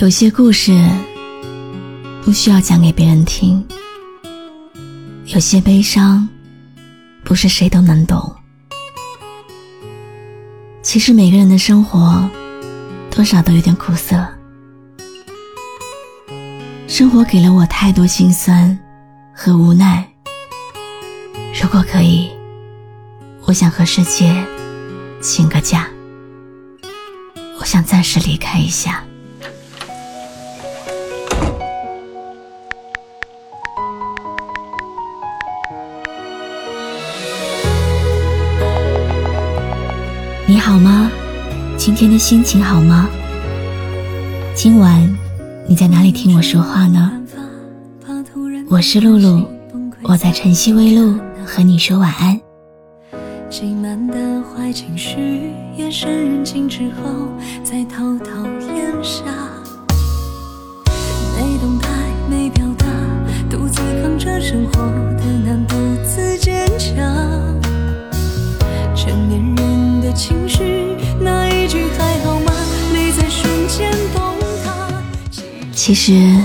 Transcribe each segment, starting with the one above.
有些故事不需要讲给别人听，有些悲伤不是谁都能懂。其实每个人的生活多少都有点苦涩，生活给了我太多心酸和无奈。如果可以，我想和世界请个假，我想暂时离开一下。你好吗？今天的心情好吗？今晚你在哪里听我说话呢？我是露露，我在晨曦微露和你说晚安。积满的坏情绪，夜深人静之后再偷偷咽下。没动态，没表达，独自扛着生活的难，独自坚强。情绪，那一句还好吗？泪在瞬间崩塌。其实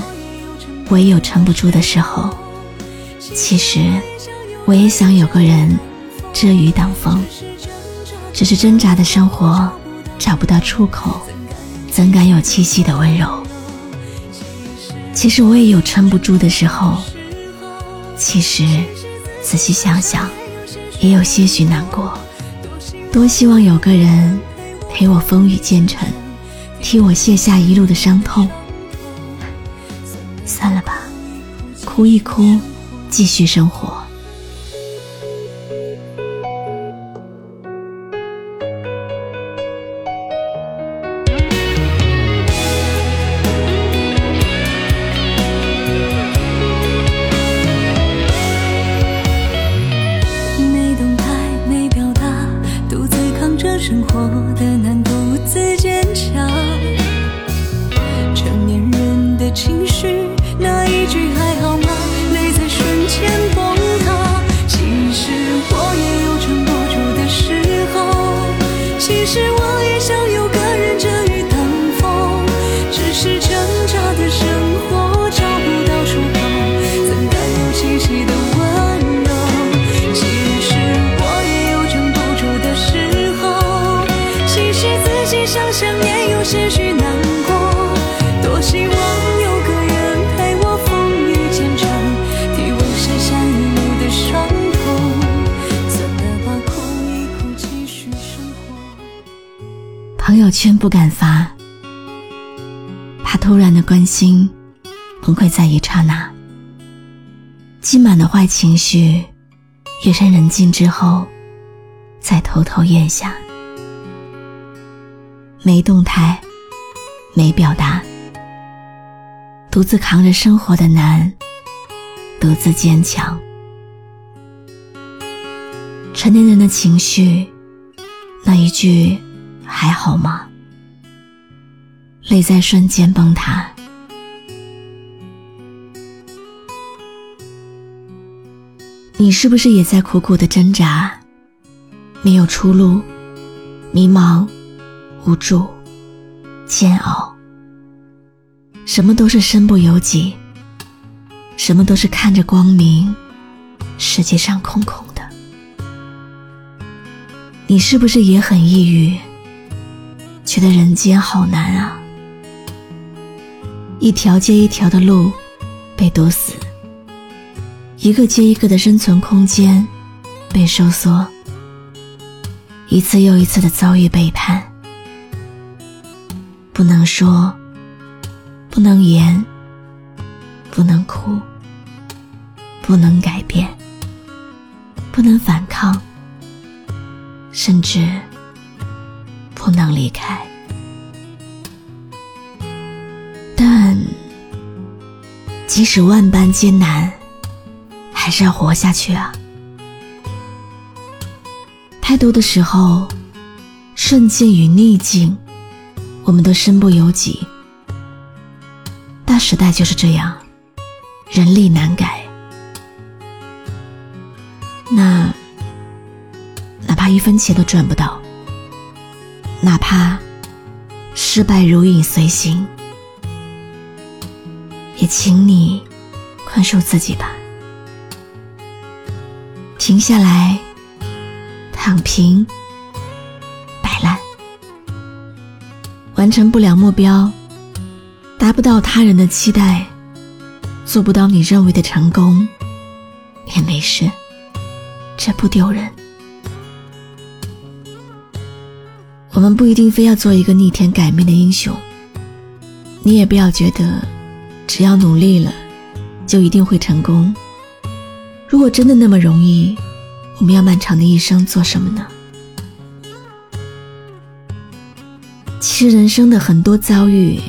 我也有撑不住的时候，其实我也想有个人遮雨挡风，只是挣扎的生活找不到出口，怎敢有栖息的温柔？其实我也有撑不住的时候，其实仔细想想，也有些许难过。多希望有个人陪我风雨兼程，替我卸下一路的伤痛。算了吧，哭一哭，继续生活。是我圈不敢发，怕突然的关心崩溃在一刹那。积满的坏情绪，夜深人静之后，再偷偷咽下。没动态，没表达，独自扛着生活的难，独自坚强。成年人的情绪，那一句还好吗？泪在瞬间崩塌。你是不是也在苦苦的挣扎，没有出路，迷茫？无助、煎熬，什么都是身不由己，什么都是看着光明，世界上空空的。你是不是也很抑郁，觉得人间好难啊？一条接一条的路被堵死，一个接一个的生存空间被收缩，一次又一次的遭遇背叛。不能说，不能言，不能哭，不能改变，不能反抗，甚至不能离开。但即使万般艰难，还是要活下去啊！太多的时候，顺境与逆境。我们都身不由己，大时代就是这样，人力难改。那哪怕一分钱都赚不到，哪怕失败如影随形，也请你宽恕自己吧。停下来，躺平，摆烂，完成不了目标，达不到他人的期待，做不到你认为的成功，也没事，这不丢人。我们不一定非要做一个逆天改命的英雄，你也不要觉得，只要努力了，就一定会成功。如果真的那么容易，我们要漫长的一生做什么呢？其实人生的很多遭遇，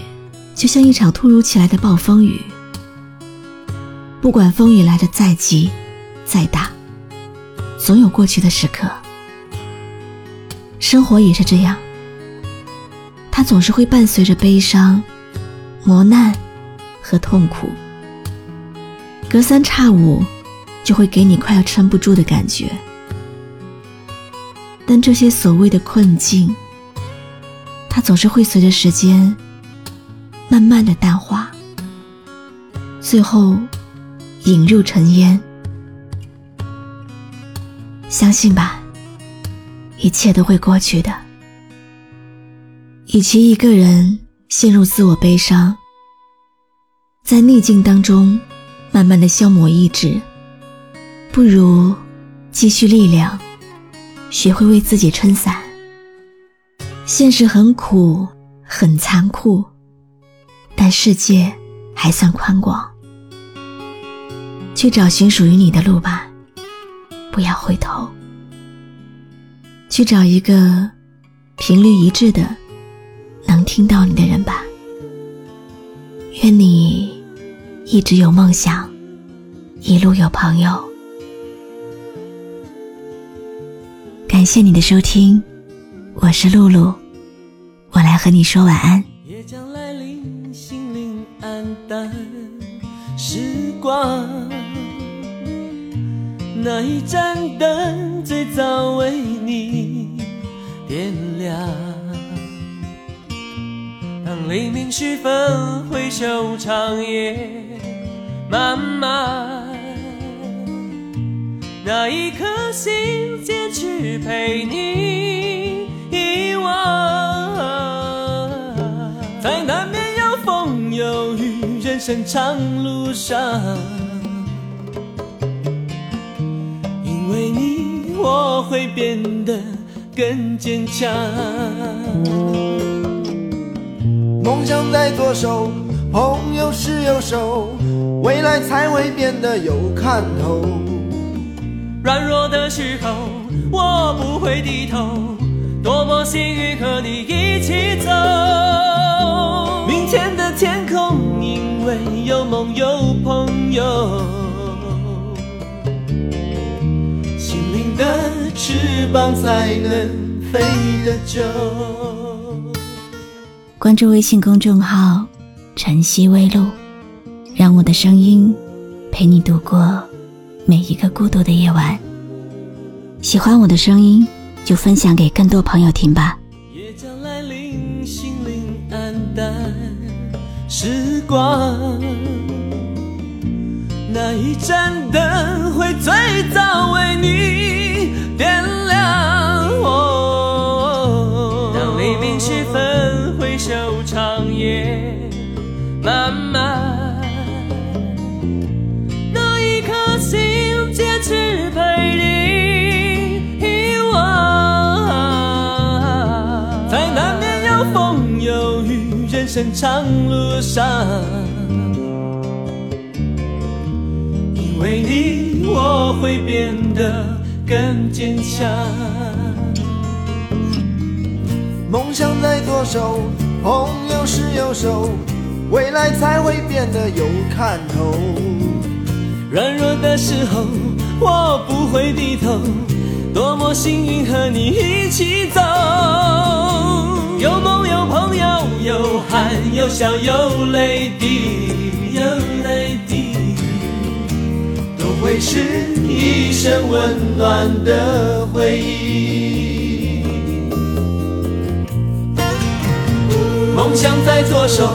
就像一场突如其来的暴风雨。不管风雨来的再急、再大，总有过去的时刻。生活也是这样，它总是会伴随着悲伤、磨难和痛苦，隔三差五。就会给你快要撑不住的感觉，但这些所谓的困境，它总是会随着时间慢慢的淡化，最后引入尘烟。相信吧，一切都会过去的。与其一个人陷入自我悲伤，在逆境当中慢慢的消磨意志。不如积蓄力量，学会为自己撑伞。现实很苦，很残酷，但世界还算宽广。去找寻属于你的路吧，不要回头。去找一个频率一致的、能听到你的人吧。愿你一直有梦想，一路有朋友。感谢你的收听，我是露露，我来和你说晚安。夜将来临，心灵黯淡，时光那一盏灯最早为你点亮。当黎明时分，回首长夜漫漫。那一颗心坚持陪你遗忘，在难免有风有雨人生长路上，我会变得更坚强。梦想在左手，朋友是右手，未来才会变得有看头。软弱的时候，我不会低头。多么幸运和你一起走。明天的天空，因为有梦有朋友。翅膀才能飞得久。关注微信公众号“晨曦微露”，让我的声音陪你度过。每一个孤独的夜晚，喜欢我的声音，就分享给更多朋友听吧。夜将来临，心灵暗淡，时光那一盏灯会最早为你慢慢，那一颗心，坚持陪你遗忘。在难免有风有雨人生长路上，因为你，我会变得更坚强。梦想在左手，朋友是右手。未来才会变得有看头。软弱的时候，我不会低头。多么幸运和你一起走，有梦有朋友，有汗有笑有泪滴，有泪滴，都会是一生温暖的回忆。梦想在左手，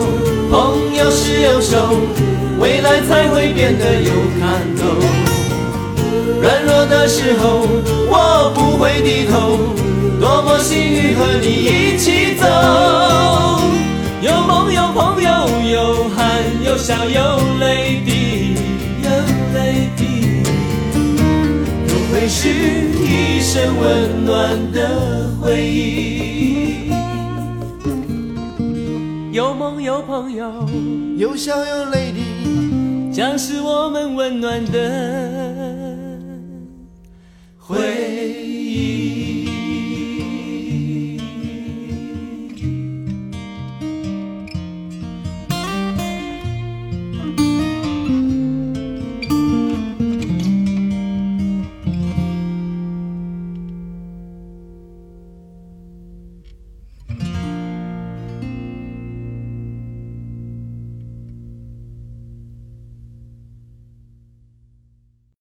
朋友是右手，未来才会变得有看头。软弱的时候，我不会低头，多么幸运和你一起走。有梦有朋友，有汗有笑有泪滴，有泪滴，都会是一生温暖的回忆。有梦有朋友，有笑有泪滴，将是我们温暖的回忆。